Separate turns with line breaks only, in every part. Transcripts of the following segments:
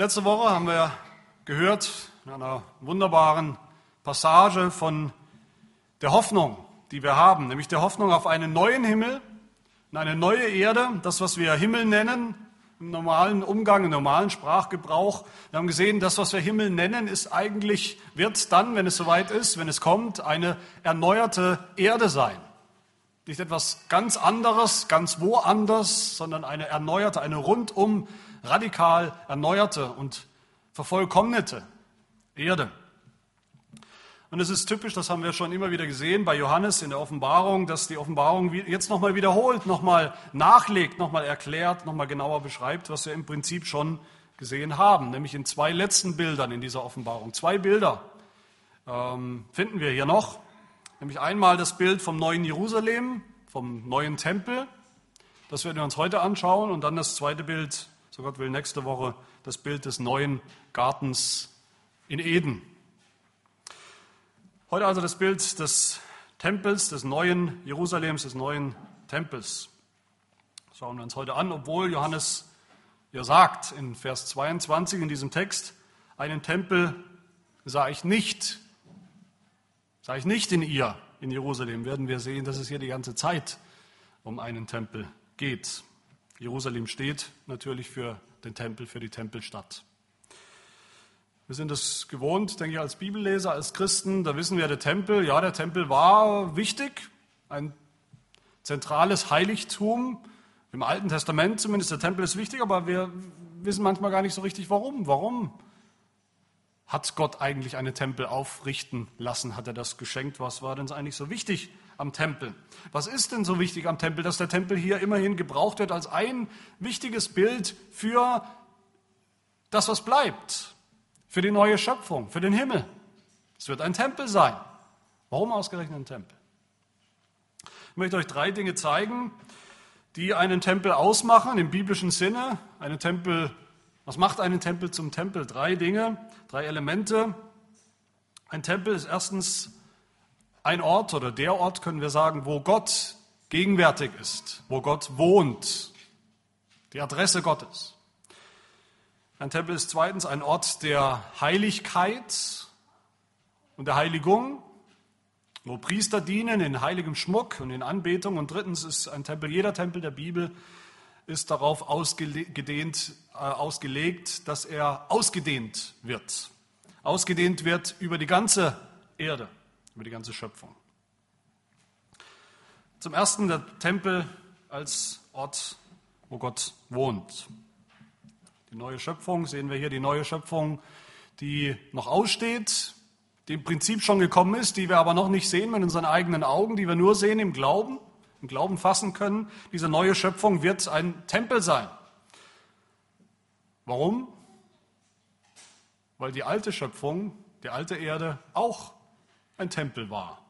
Letzte Woche haben wir gehört in einer wunderbaren Passage von der Hoffnung, die wir haben, nämlich der Hoffnung auf einen neuen Himmel und eine neue Erde, das, was wir Himmel nennen, im normalen Umgang, im normalen Sprachgebrauch. Wir haben gesehen, das, was wir Himmel nennen, ist eigentlich, wird dann, wenn es soweit ist, wenn es kommt, eine erneuerte Erde sein. Nicht etwas ganz anderes, ganz woanders, sondern eine erneuerte, eine rundum radikal erneuerte und vervollkommnete Erde. Und es ist typisch, das haben wir schon immer wieder gesehen bei Johannes in der Offenbarung, dass die Offenbarung jetzt nochmal wiederholt, nochmal nachlegt, nochmal erklärt, nochmal genauer beschreibt, was wir im Prinzip schon gesehen haben, nämlich in zwei letzten Bildern in dieser Offenbarung. Zwei Bilder ähm, finden wir hier noch, nämlich einmal das Bild vom neuen Jerusalem, vom neuen Tempel, das werden wir uns heute anschauen, und dann das zweite Bild, Gott will, nächste Woche, das Bild des neuen Gartens in Eden. Heute also das Bild des Tempels, des neuen Jerusalems, des neuen Tempels. Schauen wir uns heute an, obwohl Johannes ja sagt in Vers 22 in diesem Text, einen Tempel sah ich nicht, sah ich nicht in ihr, in Jerusalem, werden wir sehen, dass es hier die ganze Zeit um einen Tempel geht. Jerusalem steht natürlich für den Tempel, für die Tempelstadt. Wir sind es gewohnt, denke ich, als Bibelleser, als Christen, da wissen wir, der Tempel, ja, der Tempel war wichtig, ein zentrales Heiligtum. Im Alten Testament zumindest, der Tempel ist wichtig, aber wir wissen manchmal gar nicht so richtig, warum. Warum hat Gott eigentlich einen Tempel aufrichten lassen? Hat er das geschenkt? Was war denn eigentlich so wichtig am Tempel? Was ist denn so wichtig am Tempel, dass der Tempel hier immerhin gebraucht wird als ein wichtiges Bild für das, was bleibt? für die neue Schöpfung, für den Himmel. Es wird ein Tempel sein. Warum ausgerechnet ein Tempel? Ich möchte euch drei Dinge zeigen, die einen Tempel ausmachen im biblischen Sinne. Einen Tempel, was macht einen Tempel zum Tempel? Drei Dinge, drei Elemente. Ein Tempel ist erstens ein Ort oder der Ort, können wir sagen, wo Gott gegenwärtig ist, wo Gott wohnt, die Adresse Gottes. Ein Tempel ist zweitens ein Ort der Heiligkeit und der Heiligung, wo Priester dienen in heiligem Schmuck und in Anbetung. Und drittens ist ein Tempel, jeder Tempel der Bibel ist darauf ausgedehnt, äh, ausgelegt, dass er ausgedehnt wird. Ausgedehnt wird über die ganze Erde, über die ganze Schöpfung. Zum Ersten der Tempel als Ort, wo Gott wohnt. Die neue Schöpfung, sehen wir hier die neue Schöpfung, die noch aussteht, die im Prinzip schon gekommen ist, die wir aber noch nicht sehen mit unseren eigenen Augen, die wir nur sehen im Glauben, im Glauben fassen können. Diese neue Schöpfung wird ein Tempel sein. Warum? Weil die alte Schöpfung, die alte Erde auch ein Tempel war.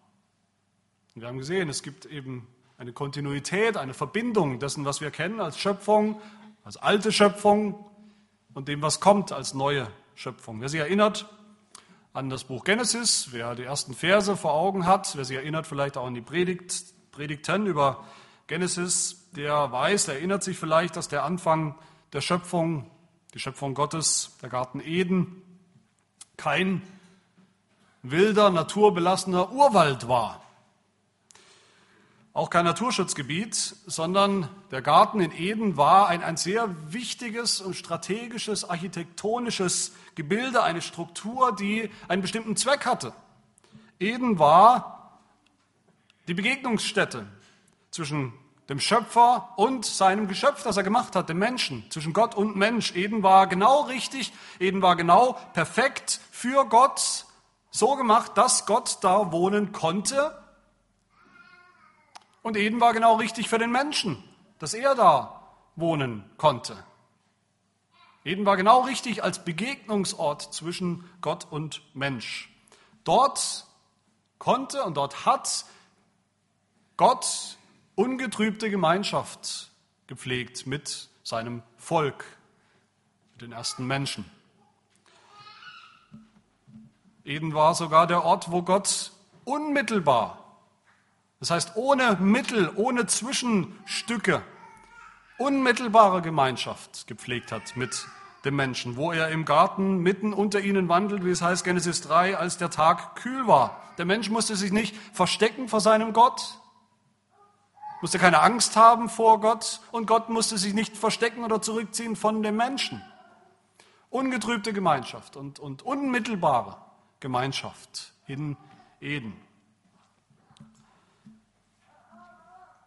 Und wir haben gesehen, es gibt eben eine Kontinuität, eine Verbindung dessen, was wir kennen als Schöpfung, als alte Schöpfung und dem, was kommt als neue Schöpfung. Wer sich erinnert an das Buch Genesis, wer die ersten Verse vor Augen hat, wer sich erinnert vielleicht auch an die Predigt, Predigten über Genesis, der weiß, der erinnert sich vielleicht, dass der Anfang der Schöpfung, die Schöpfung Gottes, der Garten Eden, kein wilder, naturbelassener Urwald war, auch kein Naturschutzgebiet, sondern der Garten in Eden war ein, ein sehr wichtiges und strategisches architektonisches Gebilde, eine Struktur, die einen bestimmten Zweck hatte. Eden war die Begegnungsstätte zwischen dem Schöpfer und seinem Geschöpf, das er gemacht hat, dem Menschen, zwischen Gott und Mensch. Eden war genau richtig, Eden war genau perfekt für Gott, so gemacht, dass Gott da wohnen konnte und Eden war genau richtig für den Menschen, dass er da wohnen konnte. Eden war genau richtig als Begegnungsort zwischen Gott und Mensch. Dort konnte und dort hat Gott ungetrübte Gemeinschaft gepflegt mit seinem Volk, mit den ersten Menschen. Eden war sogar der Ort, wo Gott unmittelbar das heißt, ohne Mittel, ohne Zwischenstücke, unmittelbare Gemeinschaft gepflegt hat mit dem Menschen, wo er im Garten mitten unter ihnen wandelt, wie es heißt Genesis 3, als der Tag kühl war. Der Mensch musste sich nicht verstecken vor seinem Gott, musste keine Angst haben vor Gott und Gott musste sich nicht verstecken oder zurückziehen von dem Menschen. Ungetrübte Gemeinschaft und, und unmittelbare Gemeinschaft in Eden.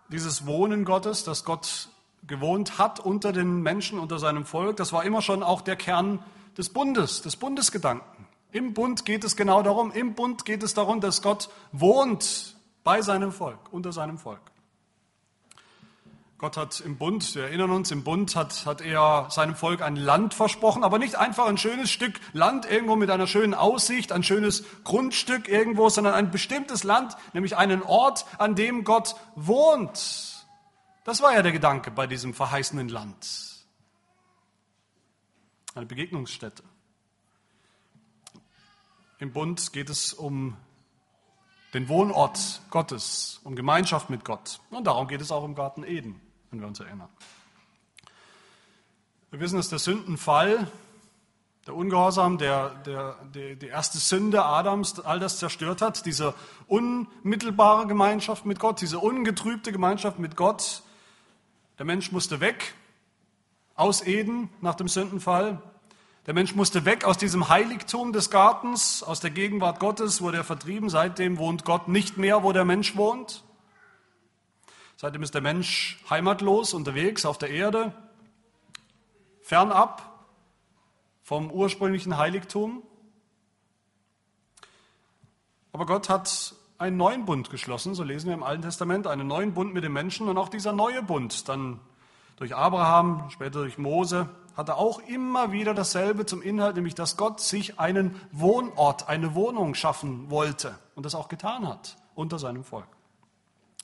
Dieses Wohnen Gottes, das Gott gewohnt hat unter den Menschen, unter seinem Volk, das war immer schon auch der Kern des Bundes, des Bundesgedanken. Im Bund geht es genau darum, im Bund geht es darum, dass Gott wohnt bei seinem Volk, unter seinem Volk. Gott hat im Bund, wir erinnern uns, im Bund hat, hat er seinem Volk ein Land versprochen, aber nicht einfach ein schönes Stück Land irgendwo mit einer schönen Aussicht, ein schönes Grundstück irgendwo, sondern ein bestimmtes Land, nämlich einen Ort, an dem Gott wohnt. Das war ja der Gedanke bei diesem verheißenen Land. Eine Begegnungsstätte. Im Bund geht es um den Wohnort Gottes, um Gemeinschaft mit Gott. Und darum geht es auch im Garten Eden wenn wir uns erinnern. Wir wissen, dass der Sündenfall, der Ungehorsam, der, der, der, die erste Sünde Adams, all das zerstört hat, diese unmittelbare Gemeinschaft mit Gott, diese ungetrübte Gemeinschaft mit Gott. Der Mensch musste weg aus Eden nach dem Sündenfall. Der Mensch musste weg aus diesem Heiligtum des Gartens, aus der Gegenwart Gottes wurde er vertrieben. Seitdem wohnt Gott nicht mehr, wo der Mensch wohnt. Seitdem ist der Mensch heimatlos unterwegs auf der Erde, fernab vom ursprünglichen Heiligtum. Aber Gott hat einen neuen Bund geschlossen, so lesen wir im Alten Testament, einen neuen Bund mit den Menschen und auch dieser neue Bund, dann durch Abraham, später durch Mose, hatte auch immer wieder dasselbe zum Inhalt, nämlich dass Gott sich einen Wohnort, eine Wohnung schaffen wollte und das auch getan hat unter seinem Volk.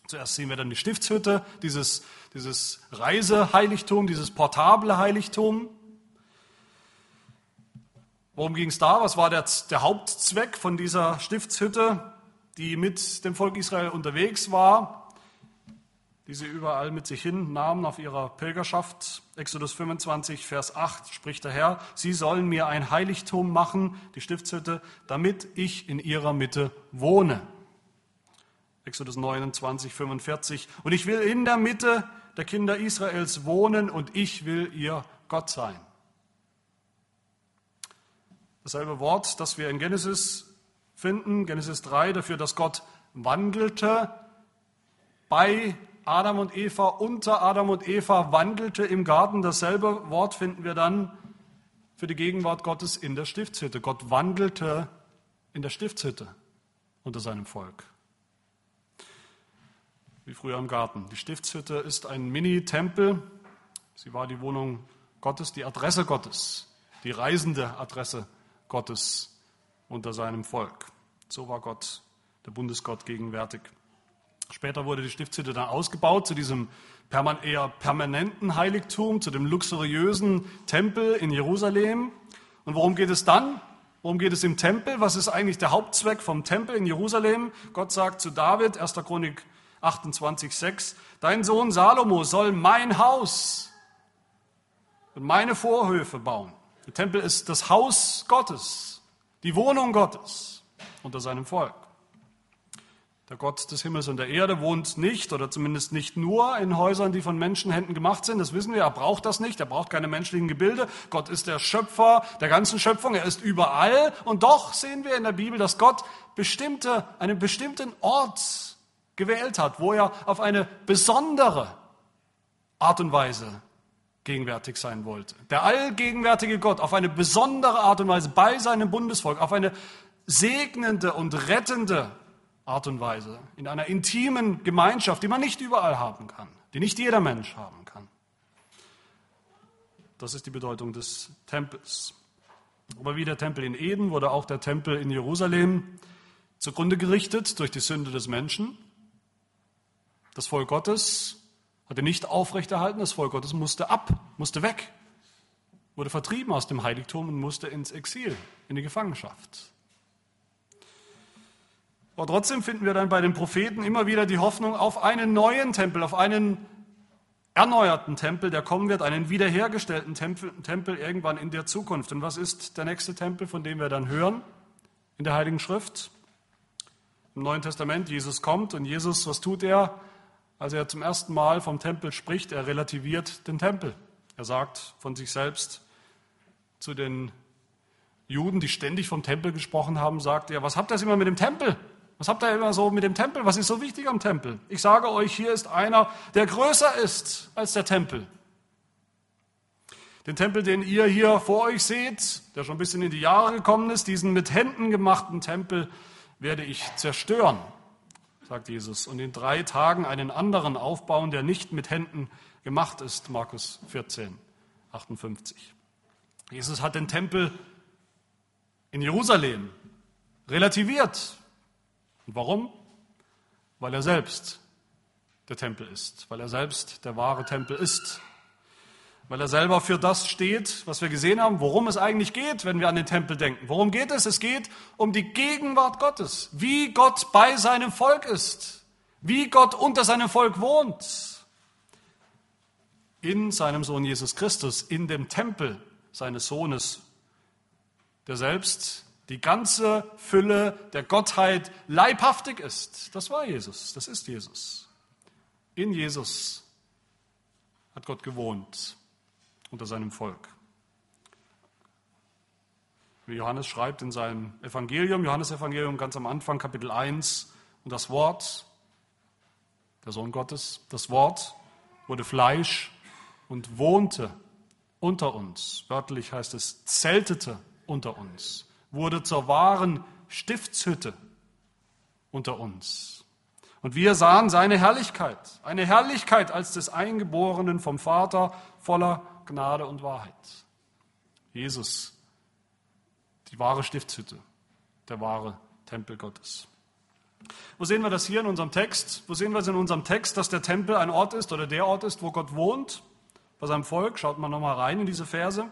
Zuerst sehen wir dann die Stiftshütte, dieses, dieses Reiseheiligtum, dieses portable Heiligtum. Worum ging es da? Was war der, der Hauptzweck von dieser Stiftshütte, die mit dem Volk Israel unterwegs war, die sie überall mit sich hinnahmen auf ihrer Pilgerschaft? Exodus 25, Vers 8 spricht der Herr, Sie sollen mir ein Heiligtum machen, die Stiftshütte, damit ich in ihrer Mitte wohne. Exodus 29, 45. Und ich will in der Mitte der Kinder Israels wohnen und ich will ihr Gott sein. Dasselbe Wort, das wir in Genesis finden, Genesis 3, dafür, dass Gott wandelte bei Adam und Eva, unter Adam und Eva wandelte im Garten. Dasselbe Wort finden wir dann für die Gegenwart Gottes in der Stiftshütte. Gott wandelte in der Stiftshütte unter seinem Volk wie früher im Garten. Die Stiftshütte ist ein Mini-Tempel. Sie war die Wohnung Gottes, die Adresse Gottes, die reisende Adresse Gottes unter seinem Volk. So war Gott, der Bundesgott, gegenwärtig. Später wurde die Stiftshütte dann ausgebaut zu diesem eher permanenten Heiligtum, zu dem luxuriösen Tempel in Jerusalem. Und worum geht es dann? Worum geht es im Tempel? Was ist eigentlich der Hauptzweck vom Tempel in Jerusalem? Gott sagt zu David, 1. Chronik 28,6, dein Sohn Salomo soll mein Haus und meine Vorhöfe bauen. Der Tempel ist das Haus Gottes, die Wohnung Gottes unter seinem Volk. Der Gott des Himmels und der Erde wohnt nicht oder zumindest nicht nur in Häusern, die von Menschenhänden gemacht sind. Das wissen wir. Er braucht das nicht. Er braucht keine menschlichen Gebilde. Gott ist der Schöpfer der ganzen Schöpfung. Er ist überall. Und doch sehen wir in der Bibel, dass Gott bestimmte, einen bestimmten Ort gewählt hat, wo er auf eine besondere Art und Weise gegenwärtig sein wollte. Der allgegenwärtige Gott auf eine besondere Art und Weise bei seinem Bundesvolk, auf eine segnende und rettende Art und Weise, in einer intimen Gemeinschaft, die man nicht überall haben kann, die nicht jeder Mensch haben kann. Das ist die Bedeutung des Tempels. Aber wie der Tempel in Eden wurde auch der Tempel in Jerusalem zugrunde gerichtet durch die Sünde des Menschen. Das Volk Gottes hatte nicht aufrechterhalten, das Volk Gottes musste ab, musste weg, wurde vertrieben aus dem Heiligtum und musste ins Exil, in die Gefangenschaft. Aber trotzdem finden wir dann bei den Propheten immer wieder die Hoffnung auf einen neuen Tempel, auf einen erneuerten Tempel, der kommen wird, einen wiederhergestellten Tempel, Tempel irgendwann in der Zukunft. Und was ist der nächste Tempel, von dem wir dann hören in der Heiligen Schrift? Im Neuen Testament, Jesus kommt und Jesus, was tut er? Als er zum ersten Mal vom Tempel spricht, er relativiert den Tempel. Er sagt von sich selbst zu den Juden, die ständig vom Tempel gesprochen haben, sagt er, was habt ihr immer mit dem Tempel? Was habt ihr immer so mit dem Tempel? Was ist so wichtig am Tempel? Ich sage euch, hier ist einer, der größer ist als der Tempel. Den Tempel, den ihr hier vor euch seht, der schon ein bisschen in die Jahre gekommen ist, diesen mit Händen gemachten Tempel werde ich zerstören, sagt Jesus, und in drei Tagen einen anderen aufbauen, der nicht mit Händen gemacht ist, Markus 14, 58. Jesus hat den Tempel in Jerusalem relativiert. Und warum? Weil er selbst der Tempel ist, weil er selbst der wahre Tempel ist, weil er selber für das steht, was wir gesehen haben, worum es eigentlich geht, wenn wir an den Tempel denken. Worum geht es? Es geht um die Gegenwart Gottes, wie Gott bei seinem Volk ist, wie Gott unter seinem Volk wohnt, in seinem Sohn Jesus Christus, in dem Tempel seines Sohnes der selbst die ganze Fülle der Gottheit leibhaftig ist. Das war Jesus, das ist Jesus. In Jesus hat Gott gewohnt unter seinem Volk. Wie Johannes schreibt in seinem Evangelium, Johannes Evangelium ganz am Anfang, Kapitel 1, und das Wort, der Sohn Gottes, das Wort wurde Fleisch und wohnte unter uns. Wörtlich heißt es, zeltete unter uns, wurde zur wahren Stiftshütte unter uns. Und wir sahen seine Herrlichkeit, eine Herrlichkeit als des Eingeborenen vom Vater voller Gnade und Wahrheit. Jesus, die wahre Stiftshütte, der wahre Tempel Gottes. Wo sehen wir das hier in unserem Text? Wo sehen wir es in unserem Text, dass der Tempel ein Ort ist oder der Ort ist, wo Gott wohnt? Bei seinem Volk, schaut mal nochmal rein in diese Verse.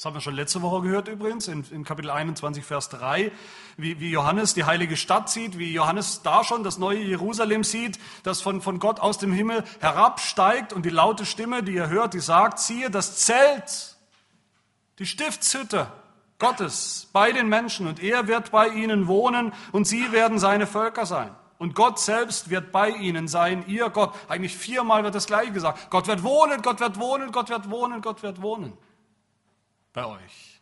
Das haben wir schon letzte Woche gehört übrigens, in, in Kapitel 21, Vers 3, wie, wie, Johannes die heilige Stadt sieht, wie Johannes da schon das neue Jerusalem sieht, das von, von Gott aus dem Himmel herabsteigt und die laute Stimme, die er hört, die sagt, siehe, das Zelt, die Stiftshütte Gottes bei den Menschen und er wird bei ihnen wohnen und sie werden seine Völker sein. Und Gott selbst wird bei ihnen sein, ihr Gott. Eigentlich viermal wird das gleiche gesagt. Gott wird wohnen, Gott wird wohnen, Gott wird wohnen, Gott wird wohnen bei euch.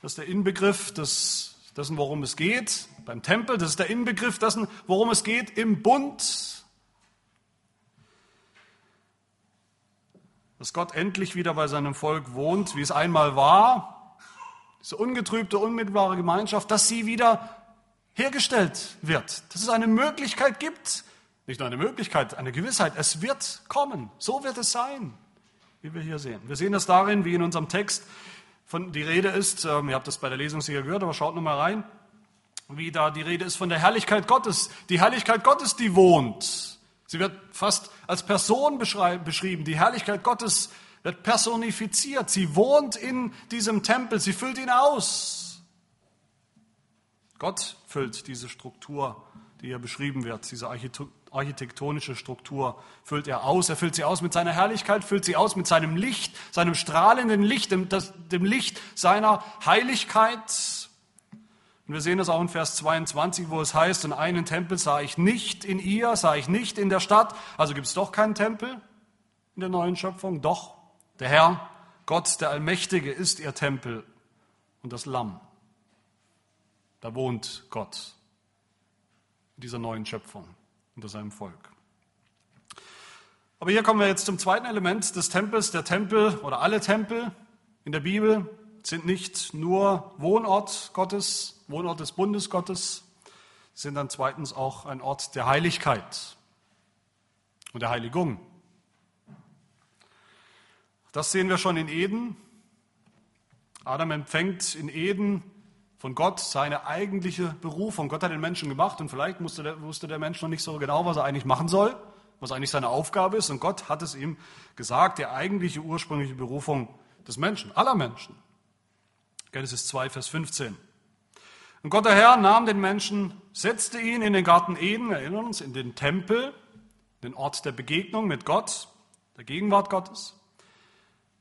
Das ist der Inbegriff des, dessen, worum es geht beim Tempel. Das ist der Inbegriff dessen, worum es geht im Bund. Dass Gott endlich wieder bei seinem Volk wohnt, wie es einmal war. Diese ungetrübte, unmittelbare Gemeinschaft, dass sie wieder hergestellt wird. Dass es eine Möglichkeit gibt. Nicht nur eine Möglichkeit, eine Gewissheit. Es wird kommen. So wird es sein wie wir hier sehen. Wir sehen das darin, wie in unserem Text von die Rede ist, ähm, ihr habt das bei der Lesung sicher gehört, aber schaut nochmal rein, wie da die Rede ist von der Herrlichkeit Gottes. Die Herrlichkeit Gottes, die wohnt. Sie wird fast als Person beschrieben. Die Herrlichkeit Gottes wird personifiziert. Sie wohnt in diesem Tempel. Sie füllt ihn aus. Gott füllt diese Struktur, die hier beschrieben wird, diese architektonische Struktur füllt er aus. Er füllt sie aus mit seiner Herrlichkeit, füllt sie aus mit seinem Licht, seinem strahlenden Licht, dem, das, dem Licht seiner Heiligkeit. Und wir sehen das auch in Vers 22, wo es heißt, in einen Tempel sah ich nicht in ihr, sah ich nicht in der Stadt. Also gibt es doch keinen Tempel in der neuen Schöpfung. Doch, der Herr, Gott, der Allmächtige, ist ihr Tempel und das Lamm. Da wohnt Gott in dieser neuen Schöpfung unter seinem Volk. Aber hier kommen wir jetzt zum zweiten Element des Tempels. Der Tempel oder alle Tempel in der Bibel sind nicht nur Wohnort Gottes, Wohnort des Bundes Gottes, sind dann zweitens auch ein Ort der Heiligkeit und der Heiligung. Das sehen wir schon in Eden. Adam empfängt in Eden von Gott seine eigentliche Berufung. Gott hat den Menschen gemacht und vielleicht wusste der, wusste der Mensch noch nicht so genau, was er eigentlich machen soll, was eigentlich seine Aufgabe ist. Und Gott hat es ihm gesagt, die eigentliche ursprüngliche Berufung des Menschen, aller Menschen. Genesis 2, Vers 15. Und Gott der Herr nahm den Menschen, setzte ihn in den Garten Eden, erinnern uns, in den Tempel den Ort der Begegnung mit Gott, der Gegenwart Gottes,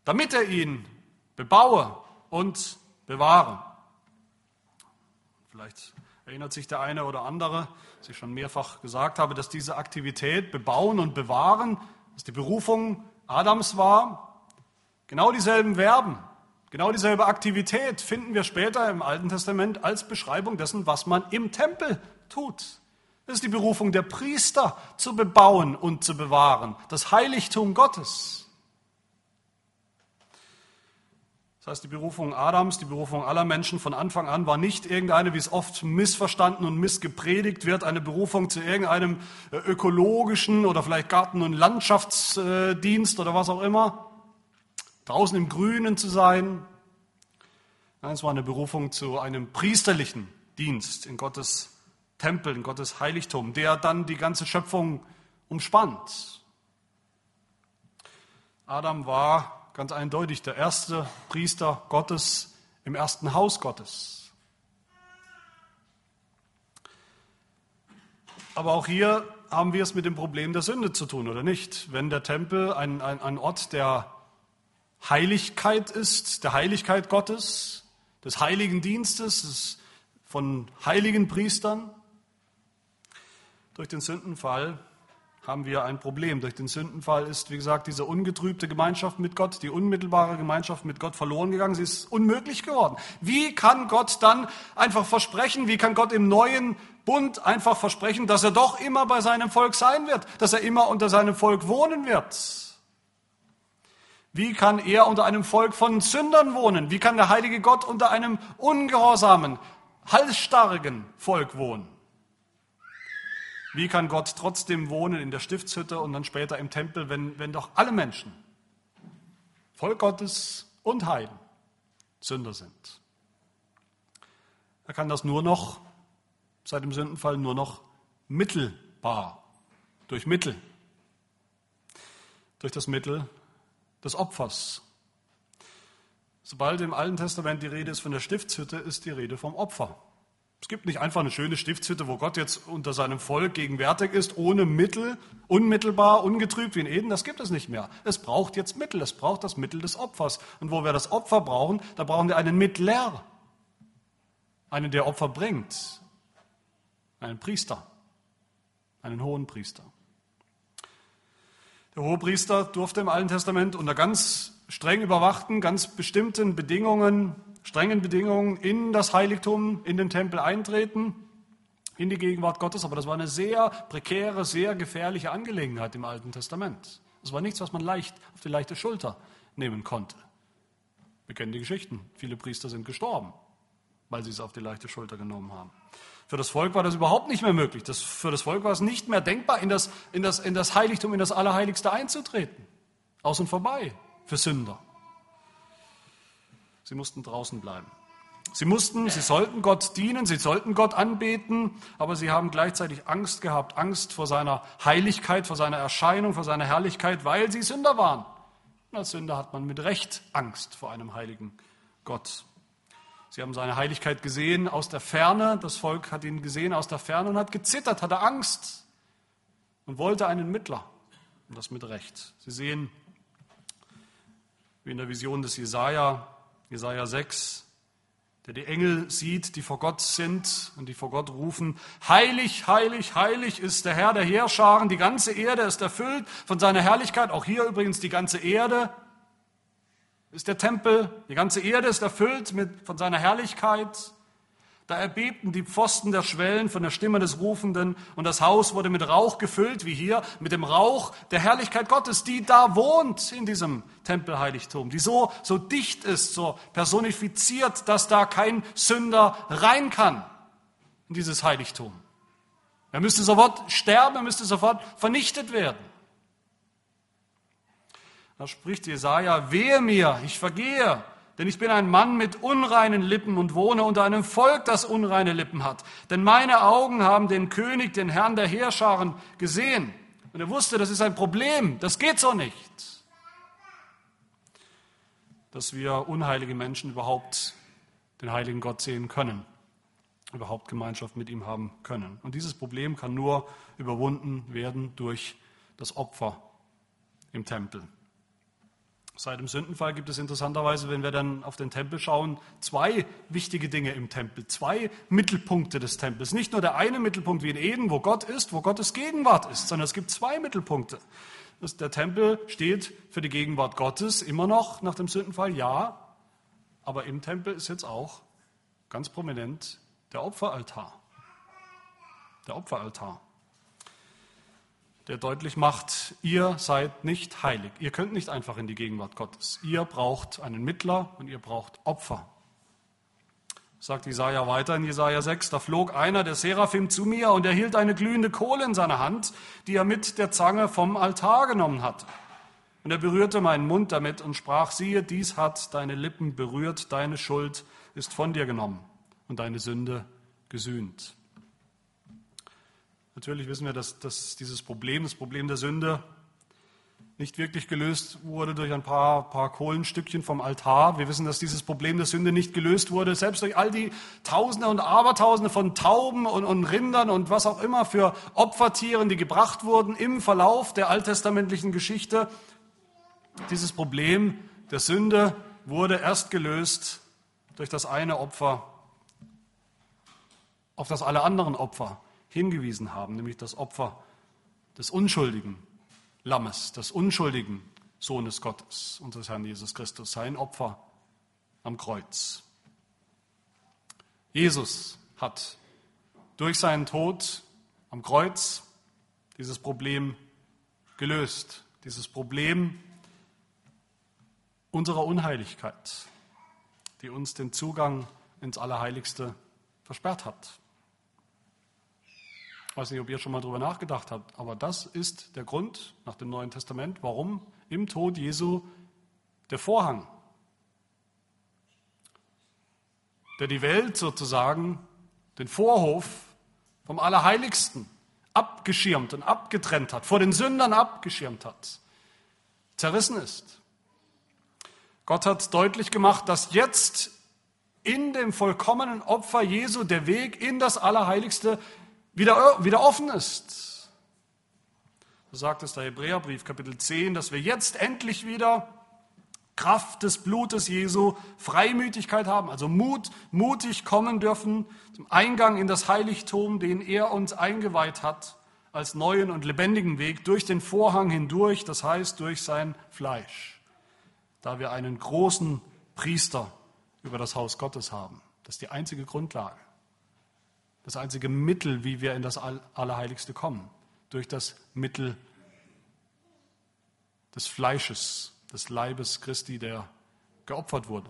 damit er ihn bebaue und bewahre. Vielleicht erinnert sich der eine oder andere, dass ich schon mehrfach gesagt habe, dass diese Aktivität bebauen und bewahren, dass die Berufung Adams war. Genau dieselben Verben, genau dieselbe Aktivität finden wir später im Alten Testament als Beschreibung dessen, was man im Tempel tut. Das ist die Berufung der Priester zu bebauen und zu bewahren, das Heiligtum Gottes. Das heißt, die Berufung Adams, die Berufung aller Menschen von Anfang an war nicht irgendeine, wie es oft missverstanden und missgepredigt wird, eine Berufung zu irgendeinem äh, ökologischen oder vielleicht Garten- und Landschaftsdienst oder was auch immer, draußen im Grünen zu sein. Nein, es war eine Berufung zu einem priesterlichen Dienst in Gottes Tempel, in Gottes Heiligtum, der dann die ganze Schöpfung umspannt. Adam war ganz eindeutig der erste Priester Gottes im ersten Haus Gottes. Aber auch hier haben wir es mit dem Problem der Sünde zu tun, oder nicht? Wenn der Tempel ein, ein, ein Ort der Heiligkeit ist, der Heiligkeit Gottes, des heiligen Dienstes, von heiligen Priestern, durch den Sündenfall haben wir ein Problem. Durch den Sündenfall ist, wie gesagt, diese ungetrübte Gemeinschaft mit Gott, die unmittelbare Gemeinschaft mit Gott verloren gegangen. Sie ist unmöglich geworden. Wie kann Gott dann einfach versprechen, wie kann Gott im neuen Bund einfach versprechen, dass er doch immer bei seinem Volk sein wird, dass er immer unter seinem Volk wohnen wird? Wie kann er unter einem Volk von Sündern wohnen? Wie kann der heilige Gott unter einem ungehorsamen, halsstarrigen Volk wohnen? Wie kann Gott trotzdem wohnen in der Stiftshütte und dann später im Tempel, wenn, wenn doch alle Menschen, Volk Gottes und Heiden, Sünder sind? Er kann das nur noch, seit dem Sündenfall, nur noch mittelbar, durch Mittel, durch das Mittel des Opfers. Sobald im Alten Testament die Rede ist von der Stiftshütte, ist die Rede vom Opfer. Es gibt nicht einfach eine schöne Stiftshütte, wo Gott jetzt unter seinem Volk gegenwärtig ist, ohne Mittel, unmittelbar, ungetrübt wie in Eden. Das gibt es nicht mehr. Es braucht jetzt Mittel. Es braucht das Mittel des Opfers. Und wo wir das Opfer brauchen, da brauchen wir einen Mittler. Einen, der Opfer bringt. Einen Priester. Einen hohen Priester. Der Hohepriester durfte im Alten Testament unter ganz streng überwachten, ganz bestimmten Bedingungen strengen Bedingungen in das Heiligtum, in den Tempel eintreten, in die Gegenwart Gottes. Aber das war eine sehr prekäre, sehr gefährliche Angelegenheit im Alten Testament. Das war nichts, was man leicht auf die leichte Schulter nehmen konnte. Wir kennen die Geschichten. Viele Priester sind gestorben, weil sie es auf die leichte Schulter genommen haben. Für das Volk war das überhaupt nicht mehr möglich. Das, für das Volk war es nicht mehr denkbar, in das, in, das, in das Heiligtum, in das Allerheiligste einzutreten. Aus und vorbei für Sünder. Sie mussten draußen bleiben. Sie mussten, sie sollten Gott dienen, sie sollten Gott anbeten, aber sie haben gleichzeitig Angst gehabt, Angst vor seiner Heiligkeit, vor seiner Erscheinung, vor seiner Herrlichkeit, weil sie Sünder waren. Und als Sünder hat man mit Recht Angst vor einem heiligen Gott. Sie haben seine Heiligkeit gesehen aus der Ferne, das Volk hat ihn gesehen aus der Ferne und hat gezittert, hatte Angst und wollte einen Mittler. Und das mit Recht. Sie sehen, wie in der Vision des Jesaja, Jesaja 6, der die Engel sieht, die vor Gott sind und die vor Gott rufen, heilig, heilig, heilig ist der Herr der Heerscharen, die ganze Erde ist erfüllt von seiner Herrlichkeit, auch hier übrigens die ganze Erde ist der Tempel, die ganze Erde ist erfüllt mit, von seiner Herrlichkeit. Da erbebten die Pfosten der Schwellen von der Stimme des Rufenden und das Haus wurde mit Rauch gefüllt, wie hier, mit dem Rauch der Herrlichkeit Gottes, die da wohnt in diesem Tempelheiligtum, die so, so dicht ist, so personifiziert, dass da kein Sünder rein kann in dieses Heiligtum. Er müsste sofort sterben, er müsste sofort vernichtet werden. Da spricht Jesaja, wehe mir, ich vergehe, denn ich bin ein Mann mit unreinen Lippen und wohne unter einem Volk, das unreine Lippen hat. Denn meine Augen haben den König, den Herrn der Heerscharen gesehen. Und er wusste, das ist ein Problem, das geht so nicht. Dass wir unheilige Menschen überhaupt den heiligen Gott sehen können, überhaupt Gemeinschaft mit ihm haben können. Und dieses Problem kann nur überwunden werden durch das Opfer im Tempel. Seit dem Sündenfall gibt es interessanterweise, wenn wir dann auf den Tempel schauen, zwei wichtige Dinge im Tempel, zwei Mittelpunkte des Tempels. Nicht nur der eine Mittelpunkt wie in Eden, wo Gott ist, wo Gottes Gegenwart ist, sondern es gibt zwei Mittelpunkte. Der Tempel steht für die Gegenwart Gottes immer noch nach dem Sündenfall, ja, aber im Tempel ist jetzt auch ganz prominent der Opferaltar. Der Opferaltar der deutlich macht, ihr seid nicht heilig. Ihr könnt nicht einfach in die Gegenwart Gottes. Ihr braucht einen Mittler und ihr braucht Opfer. Sagt Jesaja weiter in Jesaja 6, da flog einer der Seraphim zu mir und er hielt eine glühende Kohle in seiner Hand, die er mit der Zange vom Altar genommen hatte. Und er berührte meinen Mund damit und sprach, siehe, dies hat deine Lippen berührt, deine Schuld ist von dir genommen und deine Sünde gesühnt. Natürlich wissen wir, dass, dass dieses Problem, das Problem der Sünde, nicht wirklich gelöst wurde durch ein paar, paar Kohlenstückchen vom Altar. Wir wissen, dass dieses Problem der Sünde nicht gelöst wurde, selbst durch all die Tausende und Abertausende von Tauben und, und Rindern und was auch immer für Opfertieren, die gebracht wurden im Verlauf der alttestamentlichen Geschichte. Dieses Problem der Sünde wurde erst gelöst durch das eine Opfer, auf das alle anderen Opfer hingewiesen haben, nämlich das Opfer des unschuldigen Lammes, des unschuldigen Sohnes Gottes, unseres Herrn Jesus Christus, sein Opfer am Kreuz. Jesus hat durch seinen Tod am Kreuz dieses Problem gelöst, dieses Problem unserer Unheiligkeit, die uns den Zugang ins Allerheiligste versperrt hat. Ich weiß nicht, ob ihr schon mal darüber nachgedacht habt, aber das ist der Grund nach dem Neuen Testament, warum im Tod Jesu der Vorhang, der die Welt sozusagen, den Vorhof vom Allerheiligsten abgeschirmt und abgetrennt hat, vor den Sündern abgeschirmt hat, zerrissen ist. Gott hat deutlich gemacht, dass jetzt in dem vollkommenen Opfer Jesu der Weg in das Allerheiligste wieder, wieder offen ist. So sagt es der Hebräerbrief, Kapitel 10, dass wir jetzt endlich wieder Kraft des Blutes Jesu Freimütigkeit haben, also Mut, mutig kommen dürfen zum Eingang in das Heiligtum, den er uns eingeweiht hat, als neuen und lebendigen Weg durch den Vorhang hindurch, das heißt durch sein Fleisch, da wir einen großen Priester über das Haus Gottes haben. Das ist die einzige Grundlage das einzige Mittel, wie wir in das Allerheiligste kommen, durch das Mittel des Fleisches, des Leibes Christi, der geopfert wurde.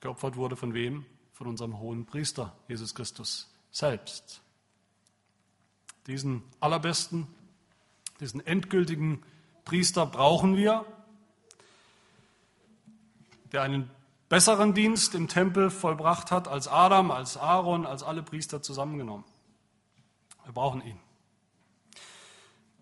Geopfert wurde von wem? Von unserem hohen Priester, Jesus Christus selbst. Diesen allerbesten, diesen endgültigen Priester brauchen wir, der einen besseren Dienst im Tempel vollbracht hat als Adam, als Aaron, als alle Priester zusammengenommen. Wir brauchen ihn.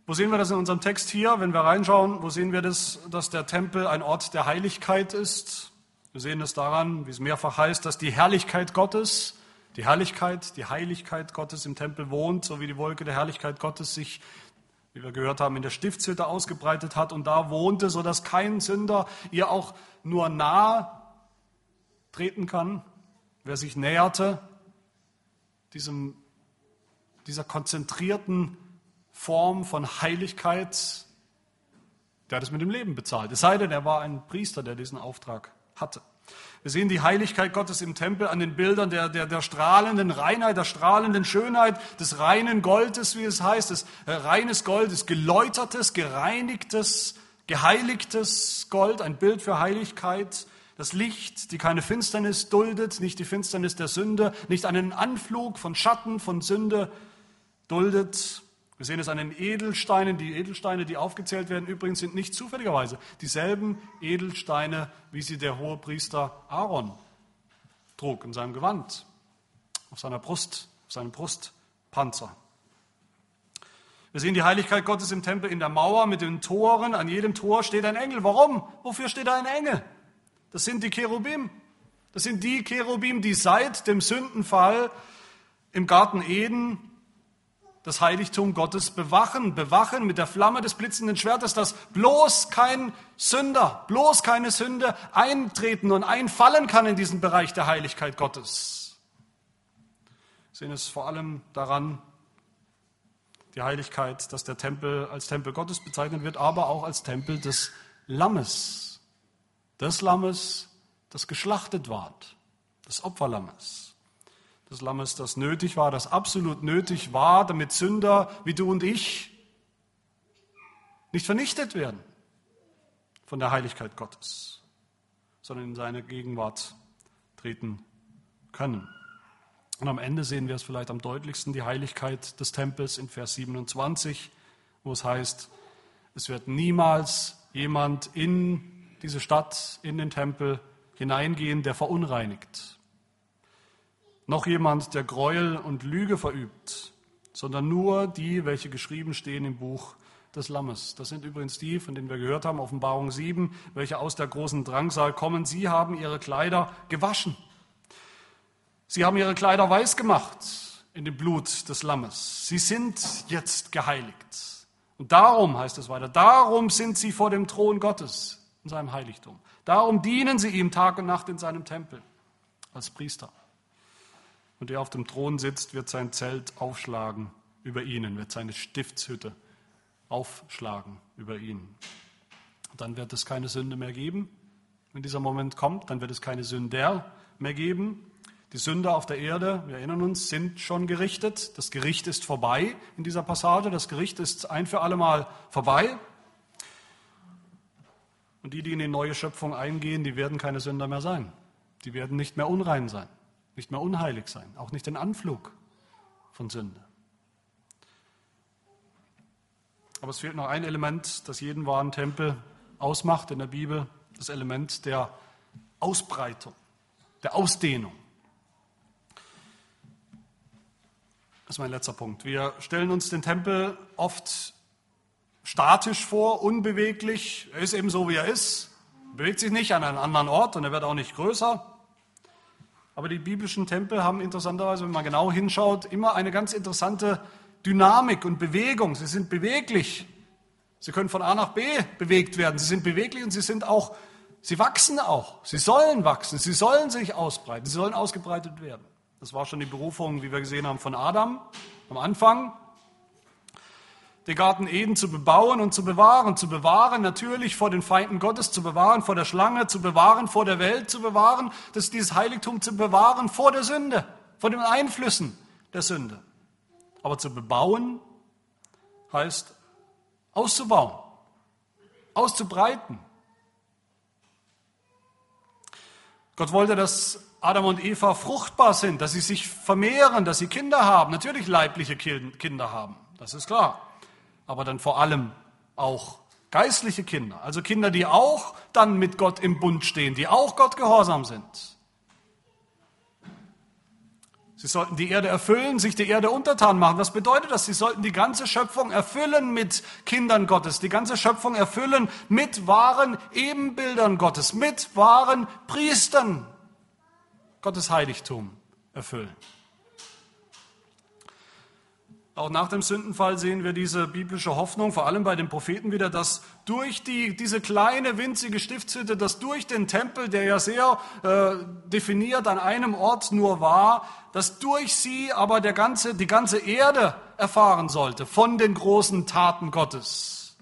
Wo sehen wir das in unserem Text hier? Wenn wir reinschauen, wo sehen wir das, dass der Tempel ein Ort der Heiligkeit ist? Wir sehen es daran, wie es mehrfach heißt, dass die Herrlichkeit Gottes, die Herrlichkeit, die Heiligkeit Gottes im Tempel wohnt, so wie die Wolke der Herrlichkeit Gottes sich, wie wir gehört haben, in der Stiftshütte ausgebreitet hat und da wohnte, sodass kein Sünder ihr auch nur nah treten kann, wer sich näherte diesem, dieser konzentrierten Form von Heiligkeit, der hat es mit dem Leben bezahlt. Es sei denn, er war ein Priester, der diesen Auftrag hatte. Wir sehen die Heiligkeit Gottes im Tempel an den Bildern der, der, der strahlenden Reinheit, der strahlenden Schönheit, des reinen Goldes, wie es heißt, des äh, reines Gold, des geläutertes, gereinigtes, geheiligtes Gold, ein Bild für Heiligkeit. Das Licht, die keine Finsternis duldet, nicht die Finsternis der Sünde, nicht einen Anflug von Schatten, von Sünde duldet. Wir sehen es an den Edelsteinen. Die Edelsteine, die aufgezählt werden, übrigens sind nicht zufälligerweise dieselben Edelsteine, wie sie der hohe Priester Aaron trug in seinem Gewand, auf seiner Brust, auf seinem Brustpanzer. Wir sehen die Heiligkeit Gottes im Tempel in der Mauer mit den Toren. An jedem Tor steht ein Engel. Warum? Wofür steht da ein Engel? Das sind die Cherubim. Das sind die Cherubim, die seit dem Sündenfall im Garten Eden das Heiligtum Gottes bewachen, bewachen mit der Flamme des blitzenden Schwertes, dass bloß kein Sünder, bloß keine Sünde eintreten und einfallen kann in diesen Bereich der Heiligkeit Gottes. Wir sehen es vor allem daran, die Heiligkeit, dass der Tempel als Tempel Gottes bezeichnet wird, aber auch als Tempel des Lammes, des Lammes, das geschlachtet ward, des Opferlammes des Lammes, das nötig war, das absolut nötig war, damit Sünder wie du und ich nicht vernichtet werden von der Heiligkeit Gottes, sondern in seine Gegenwart treten können. Und am Ende sehen wir es vielleicht am deutlichsten, die Heiligkeit des Tempels in Vers 27, wo es heißt, es wird niemals jemand in diese Stadt, in den Tempel hineingehen, der verunreinigt noch jemand, der Gräuel und Lüge verübt, sondern nur die, welche geschrieben stehen im Buch des Lammes. Das sind übrigens die, von denen wir gehört haben, Offenbarung 7, welche aus der großen Drangsal kommen. Sie haben ihre Kleider gewaschen. Sie haben ihre Kleider weiß gemacht in dem Blut des Lammes. Sie sind jetzt geheiligt. Und darum heißt es weiter, darum sind sie vor dem Thron Gottes in seinem Heiligtum. Darum dienen sie ihm Tag und Nacht in seinem Tempel als Priester und der auf dem Thron sitzt, wird sein Zelt aufschlagen über ihnen, wird seine Stiftshütte aufschlagen über ihnen. Dann wird es keine Sünde mehr geben. Wenn dieser Moment kommt, dann wird es keine Sünder mehr geben. Die Sünder auf der Erde, wir erinnern uns, sind schon gerichtet. Das Gericht ist vorbei in dieser Passage. Das Gericht ist ein für alle Mal vorbei. Und die, die in die neue Schöpfung eingehen, die werden keine Sünder mehr sein. Die werden nicht mehr unrein sein nicht mehr unheilig sein, auch nicht den Anflug von Sünde. Aber es fehlt noch ein Element, das jeden wahren Tempel ausmacht in der Bibel, das Element der Ausbreitung, der Ausdehnung. Das ist mein letzter Punkt. Wir stellen uns den Tempel oft statisch vor, unbeweglich. Er ist eben so, wie er ist, bewegt sich nicht an einen anderen Ort und er wird auch nicht größer. Aber die biblischen Tempel haben interessanterweise, wenn man genau hinschaut, immer eine ganz interessante Dynamik und Bewegung. Sie sind beweglich. Sie können von A nach B bewegt werden. Sie sind beweglich und sie sind auch, sie wachsen auch. Sie sollen wachsen. Sie sollen sich ausbreiten. Sie sollen ausgebreitet werden. Das war schon die Berufung, wie wir gesehen haben, von Adam am Anfang den Garten Eden zu bebauen und zu bewahren. Zu bewahren natürlich vor den Feinden Gottes, zu bewahren vor der Schlange, zu bewahren vor der Welt, zu bewahren, dass dieses Heiligtum zu bewahren vor der Sünde, vor den Einflüssen der Sünde. Aber zu bebauen heißt auszubauen, auszubreiten. Gott wollte, dass Adam und Eva fruchtbar sind, dass sie sich vermehren, dass sie Kinder haben, natürlich leibliche Kinder haben, das ist klar aber dann vor allem auch geistliche Kinder, also Kinder, die auch dann mit Gott im Bund stehen, die auch Gott gehorsam sind. Sie sollten die Erde erfüllen, sich die Erde untertan machen. Was bedeutet das? Sie sollten die ganze Schöpfung erfüllen mit Kindern Gottes, die ganze Schöpfung erfüllen mit wahren Ebenbildern Gottes, mit wahren Priestern Gottes Heiligtum erfüllen. Auch nach dem Sündenfall sehen wir diese biblische Hoffnung, vor allem bei den Propheten wieder, dass durch die, diese kleine winzige Stiftshütte, dass durch den Tempel, der ja sehr äh, definiert an einem Ort nur war, dass durch sie aber der ganze, die ganze Erde erfahren sollte von den großen Taten Gottes.